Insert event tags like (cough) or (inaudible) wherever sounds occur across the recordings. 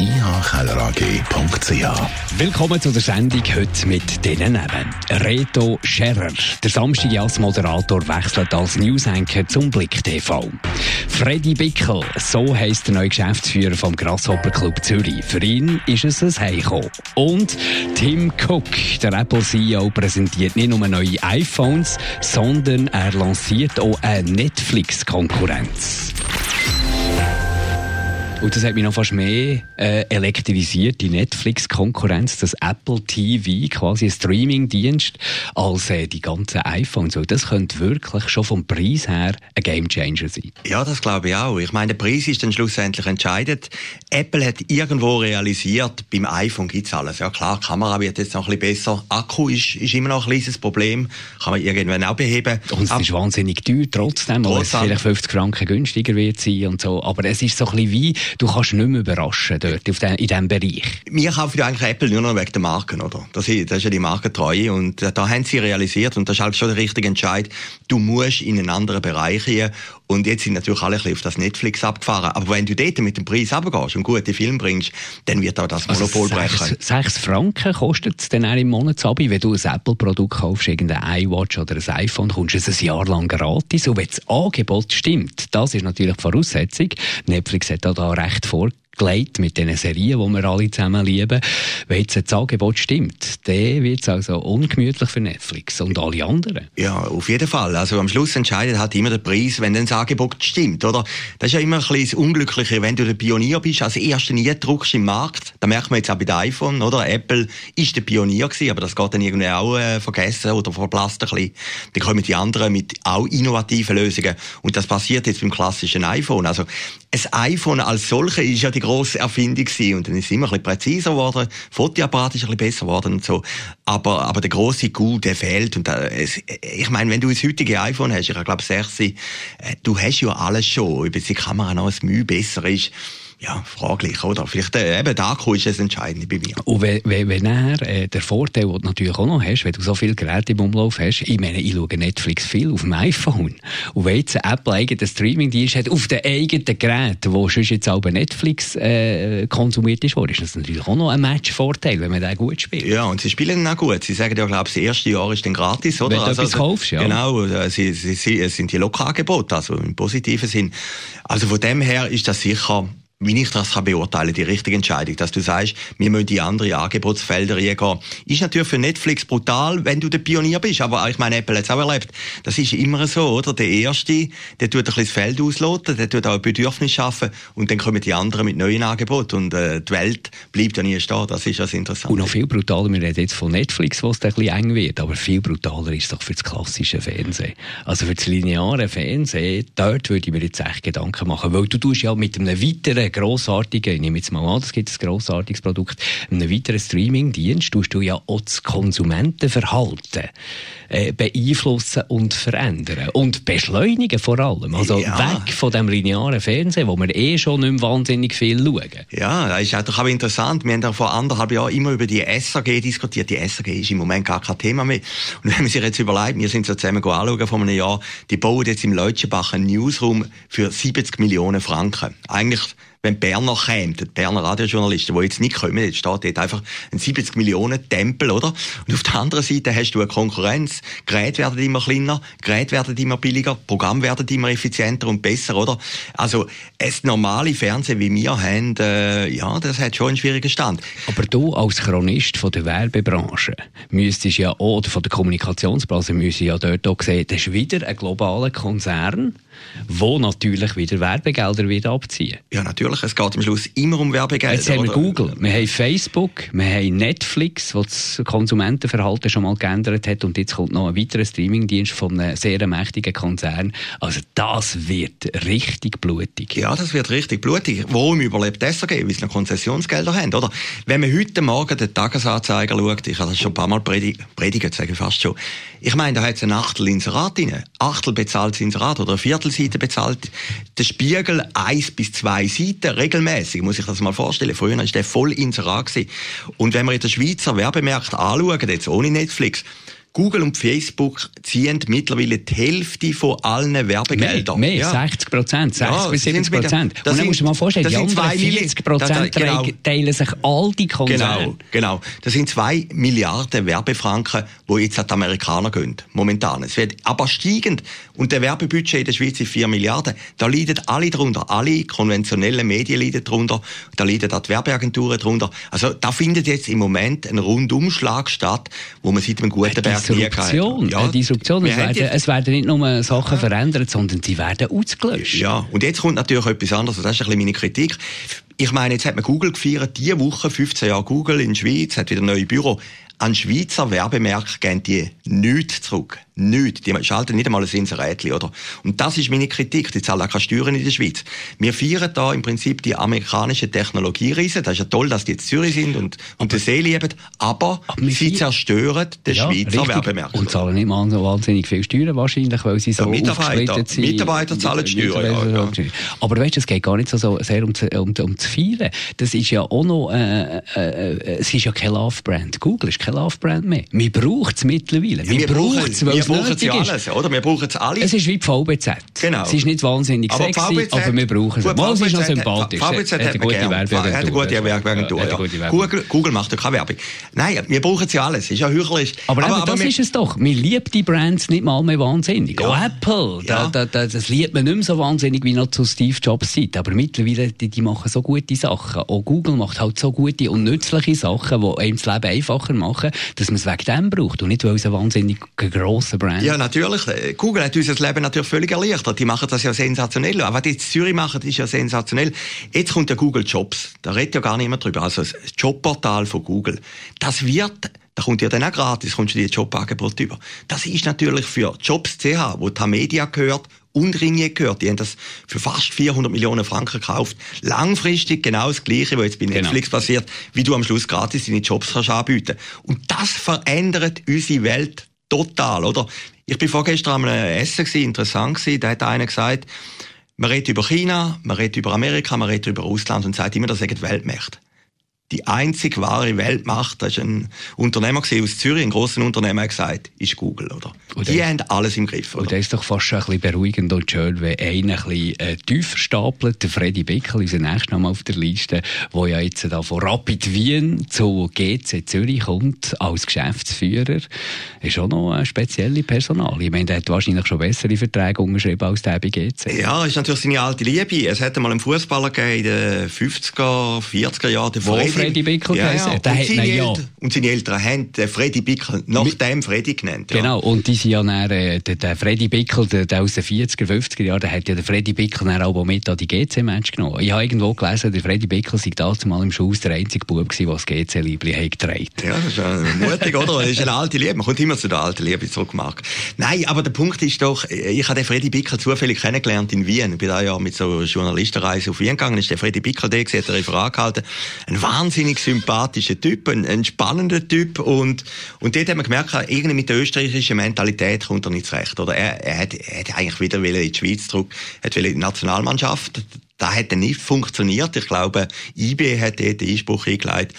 ihkellerag.ch. Willkommen zu der Sendung heute mit diesen Namen. Reto Scherer, der Samstag als Moderator, wechselt als Newsanker zum Blick TV. Freddy Bickel, so heisst der neue Geschäftsführer vom Grasshopper Club Zürich. Für ihn ist es ein Heiko. Und Tim Cook, der Apple CEO, präsentiert nicht nur neue iPhones, sondern er lanciert auch eine Netflix-Konkurrenz. Und das hat mich noch fast mehr äh, elektrisiert, die Netflix-Konkurrenz, das Apple TV, quasi ein Streaming-Dienst, als äh, die ganzen iPhones. Und das könnte wirklich schon vom Preis her ein Gamechanger sein. Ja, das glaube ich auch. Ich meine, der Preis ist dann schlussendlich entscheidend. Apple hat irgendwo realisiert, beim iPhone gibt es alles. Ja klar, Kamera wird jetzt noch ein bisschen besser. Akku ist, ist immer noch ein kleines Problem. Kann man irgendwann auch beheben. Und es ist wahnsinnig teuer trotzdem, weil es vielleicht 50 Franken günstiger wird sein und so. Aber es ist so ein bisschen wie, du kannst nicht mehr überraschen dort in diesem Bereich. Wir kaufen ja eigentlich Apple nur noch wegen der Marken, oder? Das ist, das ist ja die Markentreue und da haben sie realisiert und das ist halt schon der richtige Entscheid. Du musst in einen anderen Bereich hier und jetzt sind natürlich alle ein bisschen auf das Netflix abgefahren. Aber wenn du dort mit dem Preis runtergehst und gute Filme bringst, dann wird auch das also Monopol also brechen. 6 Franken kostet es dann auch im Monatsabi, wenn du ein Apple-Produkt kaufst, irgendein iWatch oder ein iPhone, kommst du es ein Jahr lang gratis. Und wenn das Angebot stimmt, das ist natürlich die Voraussetzung. Netflix hat da recht vor gelegt mit den Serien, die wir alle zusammen lieben. Wenn jetzt das Angebot stimmt, dann wird es also ungemütlich für Netflix und alle anderen. Ja, auf jeden Fall. Also am Schluss entscheidet halt immer der Preis, wenn das Angebot stimmt, oder? Das ist ja immer ein bisschen das Unglückliche, wenn du der Pionier bist, als erster nie druckst im Markt. Da merkt man jetzt auch bei den iPhone, oder? Apple ist der Pionier gewesen, aber das geht dann irgendwie auch äh, vergessen oder verblasst ein bisschen. Dann kommen die anderen mit auch innovativen Lösungen. Und das passiert jetzt beim klassischen iPhone. Also, ein iPhone als solche ist ja die grosse Erfindung gewesen. Und dann ist es immer ein bisschen präziser geworden, Fotoapparat ist ein bisschen besser geworden und so. Aber, aber der grosse Gut, der fehlt. Und es, ich meine, wenn du ein heutige iPhone hast, ich glaube 6, äh, du hast ja alles schon. Ob die Kamera noch ein Mühe besser ist, ja, fraglich, oder? Vielleicht äh, eben Akku ist das Entscheidende bei mir. Und wenn, wenn, wenn er, äh, der Vorteil, den du natürlich auch noch hast, wenn du so viele Geräte im Umlauf hast, ich meine, ich schaue Netflix viel auf dem iPhone. Und wenn jetzt Apple eigenen Streaming-Dienst hat, auf den eigenen Geräten, wo schon jetzt auch bei Netflix äh, konsumiert ist, ist das natürlich auch noch ein Match-Vorteil, wenn man den gut spielt. Ja, und sie spielen dann auch gut. Sie sagen ja, glaube ich, das erste Jahr ist dann gratis, oder? Wenn du also, etwas kaufst, ja. Genau, äh, sie, sie, sie, es sind die Lokalangebote, also im positiven Sinn. Also von dem her ist das sicher wie ich das kann beurteilen, die richtige Entscheidung, dass du sagst, wir müssen die anderen Angebotsfelder reingehen. Ist natürlich für Netflix brutal, wenn du der Pionier bist, aber ich meine, Apple hat es auch erlebt. Das ist immer so, oder? Der Erste, der tut ein bisschen das Feld ausloten, der tut auch ein Bedürfnis schaffen und dann kommen die anderen mit neuen Angeboten und äh, die Welt bleibt ja nie stehen. Das ist das Interessante. Und noch viel brutaler, wir reden jetzt von Netflix, wo es ein bisschen eng wird, aber viel brutaler ist es doch für das klassische Fernsehen. Also für das lineare Fernsehen, dort würde ich mir jetzt echt Gedanken machen, weil du tust ja mit einem weiteren grossartigen, ich nehme jetzt mal an, das gibt ein grossartiges Produkt, einen weiteren Streaming-Dienst tust du ja auch das Konsumentenverhalten äh, beeinflussen und verändern. Und beschleunigen vor allem. Also ja. weg von dem linearen Fernsehen, wo wir eh schon nicht mehr wahnsinnig viel schauen. Ja, das ist auch interessant. Wir haben ja vor anderthalb Jahren immer über die SAG diskutiert. Die SAG ist im Moment gar kein Thema mehr. Und wenn man sich jetzt überlegt, wir sind so zusammen anschauen vor einem Jahr, die bauen jetzt im Leutschenbach einen Newsroom für 70 Millionen Franken. Eigentlich wenn Berner kämen, die Berner Radiojournalisten, die jetzt nicht kommen, jetzt steht dort einfach ein 70 Millionen Tempel, oder? Und auf der anderen Seite hast du eine Konkurrenz. Geräte werden immer kleiner, Geräte werden immer billiger, Programme werden immer effizienter und besser, oder? Also, das normale Fernsehen, wie wir haben, äh, ja, das hat schon einen schwierigen Stand. Aber du als Chronist von der Werbebranche müsstest ja auch, oder von der Kommunikationsbranche, müsstest ja dort auch sehen, das ist wieder ein globaler Konzern, wo natürlich wieder Werbegelder wieder abziehen. Ja, natürlich. Es geht am Schluss immer um Werbegelder. Jetzt haben wir Google, wir haben Facebook, wir haben Netflix, wo das Konsumentenverhalten schon mal geändert hat und jetzt kommt noch ein weiterer Streamingdienst von einem sehr mächtigen Konzern. Also das wird richtig blutig. Ja, das wird richtig blutig. Warum überlebt SAG? Weil sie noch Konzessionsgelder haben, oder? Wenn man heute Morgen den Tagesanzeiger schaut, ich habe das schon ein paar Mal predigt, predigt sage ich fast schon, ich meine, da hat es ein Achtel Inserat drin. Achtel bezahlt Inserat oder eine Viertelseite bezahlt. Der Spiegel eins bis zwei Seiten regelmäßig, muss ich das mal vorstellen. Früher war der voll Inserat. Und wenn wir in der Schweizer Werbemärkte anschauen, jetzt ohne Netflix, Google und Facebook ziehen mittlerweile die Hälfte von allen Werbegeldern. Mehr, mehr ja. 60 Prozent, 60 ja, bis 70 Prozent. Und dann musst du mal vorstellen, die anderen 40 Prozent genau, teilen sich all die Konzerne. Genau, genau. Das sind zwei Milliarden Werbefranken, die jetzt an die Amerikaner gehen, momentan. Es wird aber steigend. Und der Werbebudget in der Schweiz ist 4 Milliarden. Da leiden alle drunter. Alle konventionellen Medien leiden drunter. Da leiden auch die Werbeagenturen drunter. Also da findet jetzt im Moment ein Rundumschlag statt, wo man seit einem guten Berg Disruption. Ja, eine Disruption. Es werden, es werden, nicht nur Sachen verändert, sondern sie werden ausgelöscht. Ja, und jetzt kommt natürlich etwas anderes. Das ist ein bisschen meine Kritik. Ich meine, jetzt hat man Google gefeiert, diese Woche, 15 Jahre Google in der Schweiz, hat wieder ein neues Büro. An Schweizer Werbemärkte gehen die nichts zurück. Nichts. Die schalten nicht einmal ein Inserätchen, oder? Und das ist meine Kritik. Die zahlen auch keine Steuern in der Schweiz. Wir feiern da im Prinzip die amerikanische Technologiereise. Das ist ja toll, dass die jetzt Zürich sind und, und den See lieben. Aber, aber sie zerstören den ja, Schweizer Werbemarkt. Und zahlen nicht mal so wahnsinnig viel Steuern wahrscheinlich, weil sie so ja, Mitarbeiter, sind. Mitarbeiter zahlen Steuern, ja, ja. Aber weißt du, es geht gar nicht so, so sehr um, um, um zu feiern. Das ist ja auch noch, äh, äh, äh, es ist ja kein Love-Brand. Google ist kein Love-Brand mehr. Wir brauchen es mittlerweile. wir, wir brauchen es, weil brauchen es ja alles, oder? Wir brauchen es alle. Es ist wie die VBZ. Genau. Es ist nicht wahnsinnig aber sexy, VBZ, aber wir brauchen es. Mal, es ist noch sympathisch. VBZ hat, hat eine gute Werbeagentur. Hat eine gute Werbeagentur, ja. Google, Google macht ja keine Werbung. Nein, wir brauchen es ja alles. Es ist ja heuchlerisch. Aber, aber, aber das ist es doch. Wir lieben die Brands nicht mal mehr wahnsinnig. Ja. Auch Apple, ja. da, da, das liebt man nicht mehr so wahnsinnig wie noch zu Steve Jobs Zeit. Aber mittlerweile, die, die machen so gute Sachen. Auch Google macht halt so gute und nützliche Sachen, die einem das Leben einfacher machen, dass man es wegen dem braucht und nicht, weil es ein wahnsinnig grosser Brand Ja, natürlich. Google hat uns das Leben natürlich völlig erleichtert. Die machen das ja sensationell. Aber was die Zürich machen, ist ja sensationell. Jetzt kommt der Google Jobs. Da redet ja gar niemand drüber. Also das Jobportal von Google. Das wird da kommt ja dann auch gratis, kommst du die Jobangebote über. Das ist natürlich für Jobs.ch, wo Tamedia gehört und Ringe gehört. Die haben das für fast 400 Millionen Franken gekauft. Langfristig genau das Gleiche, was jetzt bei genau. Netflix genau. passiert, wie du am Schluss gratis deine Jobs kannst anbieten. Und das verändert unsere Welt total, oder? Ich bin vorgestern am Essen gewesen, interessant gewesen, da hat einer gesagt, man redet über China, man redet über Amerika, man redet über Russland und sagt immer, das sind Weltmächte die einzig wahre Weltmacht, das ist ein Unternehmer aus Zürich, ein grosser Unternehmer, hat gesagt, ist Google, oder? Und die haben alles im Griff, oder? Und das ist doch fast schon ein bisschen beruhigend und schön, wenn einer ein bisschen äh, tiefer stapelt, der Freddy Bickel, unser nächster Name auf der Liste, der ja jetzt da von Rapid Wien zu GC Zürich kommt, als Geschäftsführer, ist auch noch eine spezielle Personal. Ich meine, der hat wahrscheinlich schon bessere Verträge unterschrieben als der bei GC. Ja, ist natürlich seine alte Liebe. Es hat einmal einen Fußballer gegeben in den 50er, 40er Jahren, der Freddy Freddy Bickel ja, ja. Der und, seine ja. und seine Eltern haben den Freddy Bickel nach Mit, dem Freddy genannt. Ja. Genau, und die sind ja dann, äh, der, der Freddy Bickel, der, der aus den 40er, 50er Jahren, der hat ja den Freddy Bickel dann auch mit an die GC-Match genommen. Ich habe irgendwo gelesen, der Freddy Bickel sei damals mal im Schuss der einzige Bub gewesen, der das GC-Liebli hat getragen. Ja, das ist äh, mutig, oder? Das ist eine alte Liebe. Man kommt immer zu der alten Liebe zurück, Marc. Nein, aber der Punkt ist doch, ich habe den Freddy Bickel zufällig kennengelernt in Wien. Ich bin da ja mit so Journalistenreise auf Wien gegangen, ist der Freddy Bickel der, hat ein Referat gehalten. Ein wahnsinnig sympathischer Typ, ein, ein spannender Typ und, und dort hat man gemerkt, irgendwie mit der österreichischen Mentalität kommt er nicht zurecht. Oder er, er, hat, er hat eigentlich wieder in die Schweiz zurück, hat in die Nationalmannschaft. Das hat dann nicht funktioniert. Ich glaube, IB hat dort den Einspruch eingeleitet.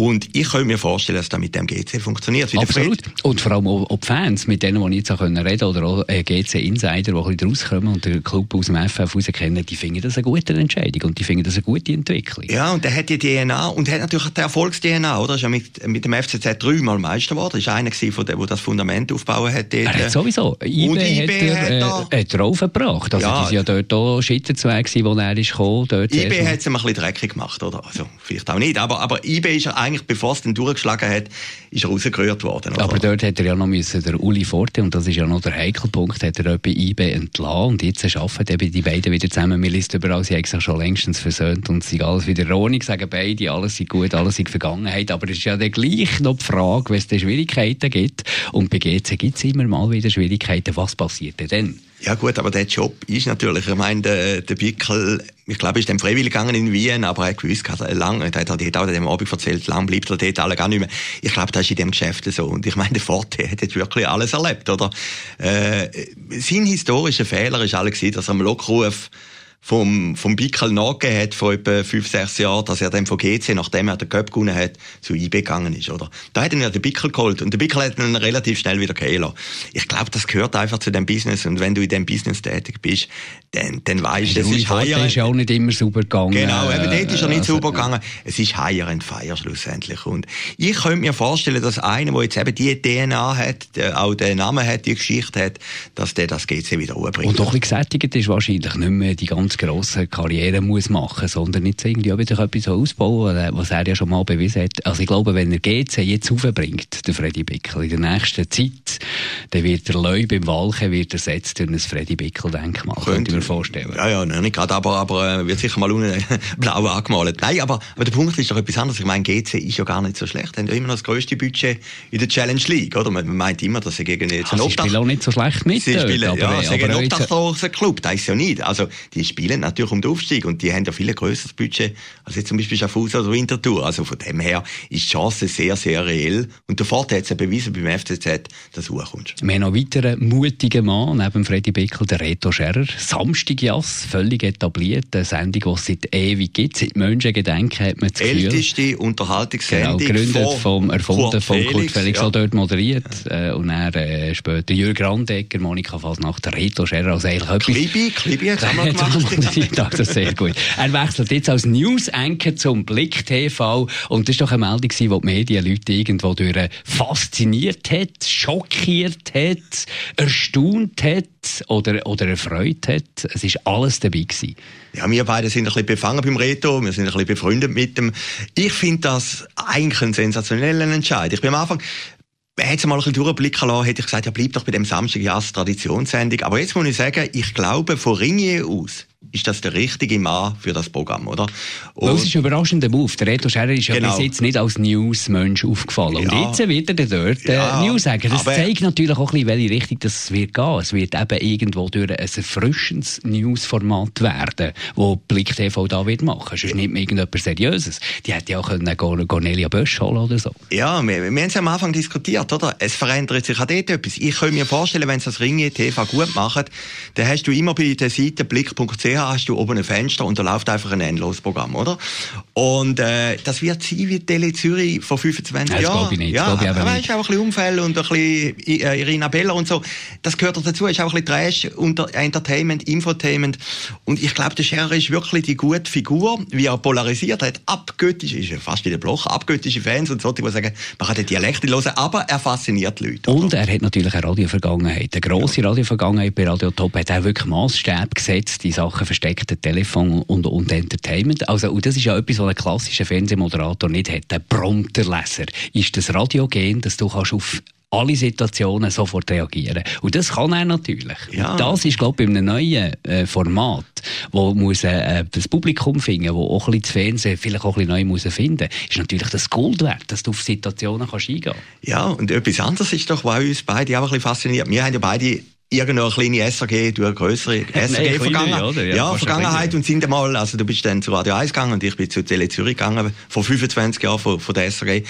Und ich kann mir vorstellen, dass das mit dem GC funktioniert. Absolut. Und vor allem auch, die Fans, mit denen, die jetzt auch reden konnte, oder auch äh, GC-Insider, die ein bisschen rauskommen und den Club aus dem FF raus kennen, die finden das eine gute Entscheidung und die finden das eine gute Entwicklung. Ja, und er hat die DNA und hat natürlich die Erfolgs-DNA, oder? Er ist ja mit, mit dem FCZ dreimal Meister geworden. Ist einer gewesen, der, der das Fundament aufbauen hat. Dort. Er hat sowieso. IB, und IB hat er, hat, er, äh, hat er aufgebracht. Also, ja. die waren ja dort auch Schitterzweig, wo er ist gekommen. Dort IB hat es ein bisschen dreckig gemacht, oder? Also, vielleicht auch nicht. Aber, aber IB ist er eigentlich, bevor es dann durchgeschlagen hat, ist er rausgerührt worden. Oder? Aber dort hat er ja noch müssen, der Uli Forte, und das ist ja noch der Heikelpunkt, hat er bei IB entlassen. Und jetzt arbeiten eben die beiden wieder zusammen. Wir lesen überall, sie haben sich schon längstens versöhnt und sie alles wieder Ordnung, sagen beide, alles ist gut, alles ist Vergangenheit. Aber es ist ja dann gleich noch die Frage, wenn es Schwierigkeiten gibt. Und bei GC gibt es immer mal wieder Schwierigkeiten. Was passiert denn dann? Ja gut, aber der Job ist natürlich, ich meine, der, der Bickel, ich glaube, ist dann freiwillig gegangen in Wien, aber er hat gewusst, lang, er hat halt auch an dem Abend erzählt, lang bleibt er dort alle gar nicht mehr. Ich glaube, das ist in dem Geschäft so. Und ich meine, der Forte hat jetzt wirklich alles erlebt, oder? Äh, sein historischer Fehler ist alle gewesen, dass er am Lockruf vom, vom Bickel nachgegeben hat, vor etwa fünf, sechs Jahren, dass er dann von GC, nachdem er den Cup gewonnen hat, zu IB gegangen ist, oder? Da hat ihn ja den Bickel geholt und der Bickel hat ihn relativ schnell wieder gehen Ich glaube, das gehört einfach zu dem Business und wenn du in dem Business tätig bist, dann, dann weißt du, es ist higher... ist ja auch nicht immer sauber gegangen. Genau, eben dort ist er nicht also, sauber gegangen. Es ist higher and fire schlussendlich. Und ich könnte mir vorstellen, dass einer, der jetzt eben die DNA hat, auch den Namen hat, die Geschichte hat, dass der das GC wieder umbringt. Und doch ein gesättigt ist wahrscheinlich nicht mehr die ganze grosse Karriere muss machen, sondern jetzt irgendwie auch wieder etwas ausbauen, was er ja schon mal bewiesen hat. Also ich glaube, wenn er GC jetzt aufbringt, der Freddy Bickel, in der nächsten Zeit, dann wird der Leu beim Walchen wird ersetzt durch ein Freddy Bickel-Denkmal. Könnte ich mir vorstellen. Ja, ja, nicht gerade, aber, aber äh, wird sicher mal unten (laughs) blau angemalt. Nein, aber, aber der Punkt ist doch etwas anderes. Ich meine, GC ist ja gar nicht so schlecht. Die haben ja immer noch das grösste Budget in der Challenge League, oder? Man meint immer, dass sie gegen jetzt einen Obdach... Sie spielen auch nicht so schlecht mit. Sie spielen, aber, ja, sie aber einen obdachlosen Club. Das ist ja nicht. Also, die spielen natürlich um den Aufstieg und die haben ja viel grösseres Budget als jetzt zum Beispiel Schaffhausen oder Winterthur. Also von dem her ist die Chance sehr, sehr reell. Und der Vorteil hat es bewiesen beim FCZ, dass du hochkommst. Wir haben noch einen weiteren mutigen Mann neben Freddy Bickel, der Reto Scherer. Samstag Jas, völlig etabliert. Eine Sendung, die es seit ewig gibt. Seit Menschengedenken hat man das Gefühl. Älteste Unterhaltungssendung. Genau, gegründet vom, erfunden Kurt von Kurt Felix, ja. dort moderiert. Äh, und dann äh, später Jürgen Grandecker, Monika Fasnacht, Reto Scherer. Also eigentlich etwas... Klibi, Klibi hat es auch (laughs) noch gemacht. das sehr gut. Er wechselt jetzt als News-Anchor zum Blick TV. Und das war doch eine Meldung, die die Medienleute irgendwo durch fasziniert hat, schockiert hat, erstaunt hat oder, oder erfreut hat. Es war alles dabei gewesen. Ja, wir beide sind ein bisschen befangen beim Reto, wir sind ein bisschen befreundet mit dem. Ich finde das eigentlich einen sensationellen Entscheid. Ich bin am Anfang hätte mal ein bisschen durchblicken lassen, hätte ich gesagt, ja, bleib doch bei dem Samstag, ja, Traditionssendung. Aber jetzt muss ich sagen, ich glaube von Ringier aus, ist das der richtige Mann für das Programm, oder? Und das ist ein überraschender Move. Der Reto Scherer ist genau. ja bis jetzt nicht als Newsmensch aufgefallen. Ja. Und jetzt wird er dort äh, ja, News sagen. Das zeigt natürlich auch ein bisschen, welche Richtung das wird gehen. Es wird eben irgendwo durch ein erfrischendes Newsformat werden, wo Blick TV da wird machen. Es ist nicht mehr irgendetwas Seriöses. Die hätte ja auch können Cornelia Bösch holen oder so. Ja, wir, wir haben es am Anfang diskutiert, oder? Es verändert sich auch dort etwas. Ich könnte mir vorstellen, wenn es das Ringe TV gut macht, dann hast du immer bei der Seite blick.ch hast du oben ein Fenster und da läuft einfach ein Endlosprogramm, oder? Und äh, das wird sein wie Tele Zürich vor 25 Jahren. Das glaube ich nicht. Ja, das aber nicht. auch ein bisschen Unfälle und ein bisschen äh, Irina Bella und so. Das gehört dazu. Ist auch ein bisschen Trash, unter Entertainment, Infotainment. Und ich glaube, der Scherer ist wirklich die gute Figur, wie er polarisiert hat. Abgöttisch, ist ja fast wie der Bloch, abgöttische Fans und so, die sagen, man kann den Dialekt hören, aber er fasziniert die Leute. Und er hat natürlich eine Radiovergangenheit. Eine grosse ja. Radiovergangenheit bei Radio Top hat auch wirklich Maßstäbe gesetzt in Sachen versteckten Telefon und, und Entertainment. Also, und das ist ja etwas, was ein klassischer Fernsehmoderator nicht hat. Der Prompterleser ist das Radiogen, dass du kannst auf alle Situationen sofort reagieren. Und das kann er natürlich. Ja. Das ist, glaube ich, bei einem neuen äh, Format, wo muss äh, das Publikum finden, wo auch ein bisschen das Fernsehen vielleicht auch ein bisschen neu muss finden, ist natürlich das Gold wert, dass du auf Situationen kannst eingehen. Ja, und etwas anderes ist doch, was uns beide auch ein bisschen fasziniert. Wir haben ja beide irgendeine kleine SAG, du eine größere (laughs) SAG-Vergangenheit. Ja, ja Vergangenheit und sind einmal, also du bist dann zu Radio 1 gegangen und ich bin zu Tele Zürich gegangen, vor 25 Jahren von, von der SAG.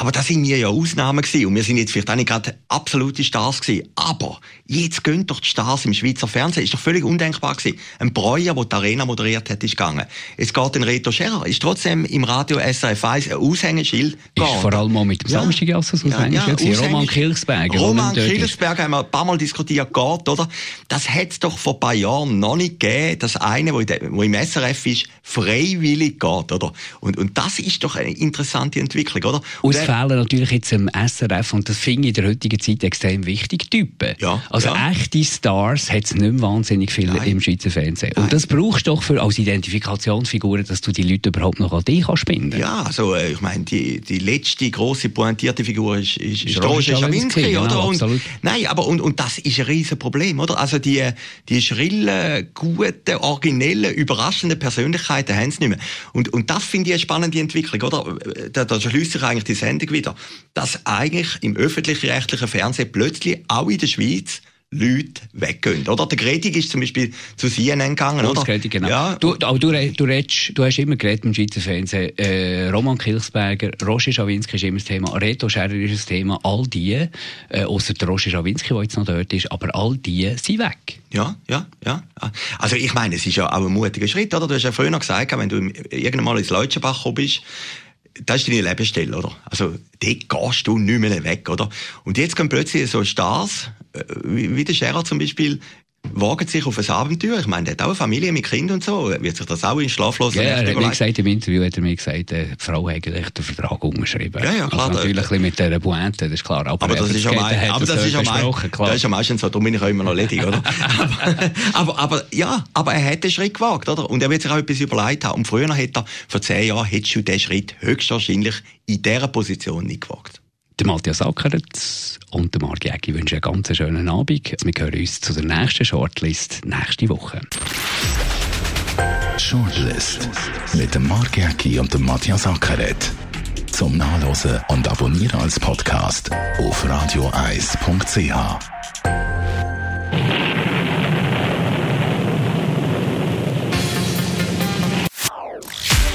Aber da sind wir ja Ausnahmen gewesen. Und wir sind jetzt vielleicht auch nicht gerade absolute Stars gewesen. Aber jetzt gehen doch die Stars im Schweizer Fernsehen. Ist doch völlig undenkbar gewesen. Ein Breuer, der die Arena moderiert hat, ist gegangen. Es geht den Reto Scherer. Ist trotzdem im Radio SRF 1 ein Aushängeschild gegangen. Ist vor allem auch mit dem ja. Samstag als Aushängeschild. Ja, ja, Roman Kilsberger. Roman Kilsberger haben wir ein paar Mal diskutiert, geht, oder? Das hat es doch vor ein paar Jahren noch nicht gegeben, dass einer, der im SRF ist, freiwillig geht, oder? Und, und das ist doch eine interessante Entwicklung, oder? Und fehlen natürlich jetzt im SRF, und das finde ich in der heutigen Zeit extrem wichtig, Typen. Ja, also ja. echte Stars hat es nicht mehr wahnsinnig viel Nein. im Schweizer Fernsehen. Und Nein. das brauchst du doch für, als Identifikationsfigur, dass du die Leute überhaupt noch an dich kannst binden Ja, also äh, ich meine, die, die letzte große pointierte Figur ist, ist, ist Roger Schawinski, Schawinski, oder? genau, und, absolut. nein, aber und, und das ist ein riesen Problem, oder? Also die, die schrillen, guten, originellen, überraschenden Persönlichkeiten haben sie nicht mehr. Und, und das finde ich eine spannende Entwicklung, oder? Da, da schließt sich eigentlich die Sendung wieder, dass eigentlich im öffentlich-rechtlichen Fernsehen plötzlich auch in der Schweiz Leute weggehen, oder? Der Gredig ist zum Beispiel zu CNN gegangen, oder? Grossgeräte, genau. Ja, Du, aber du, du, redest, du hast immer geredet im Schweizer Fernsehen. Äh, Roman Kilchsberger, Roger Schawinski ist immer das Thema, Reto Scherer ist das Thema. All die, äh, außer der Roger Schawinski, der jetzt noch dort ist, aber all die sind weg. Ja, ja, ja. Also ich meine, es ist ja auch ein mutiger Schritt, oder? Du hast ja früher noch gesagt, wenn du irgendwann mal ins Leutschenbach gekommen bist, das ist deine Lebensstelle, oder? Also dort gehst du nicht mehr weg, oder? Und jetzt kommen plötzlich so Stars, äh, wie der Scherer zum Beispiel, wagen sich auf ein Abenteuer. Ich meine, der hat auch eine Familie mit Kind und so. Wird sich das auch in schlaflosen Ja, er hat mir gesagt, im Interview hat er mir gesagt, äh, die Frau hat eigentlich den Vertrag unterschrieben. Ja, ja, klar, Also natürlich mit dieser Pointe, das ist klar. Aber, Aber das ist ja mein, hat aber das ist ja mein, klar. das ist ja meistens so, darum bin ich auch immer noch ledig, oder? (laughs) aber, aber, aber, ja, aber er hat den Schritt gewagt, oder? Und er wird sich auch etwas überlegt haben. Und früher hätte er, vor zehn Jahren, hättest du den Schritt höchstwahrscheinlich in dieser Position nicht gewagt. Der Matthias Ackert und der Marc Jägi wünschen einen ganz schönen Abend. Wir hören uns zu der nächsten Shortlist nächste Woche. Shortlist mit dem Mark Jäcki und dem Matthias Ackeret. Zum Nachlesen und Abonnieren als Podcast auf radioeis.ch.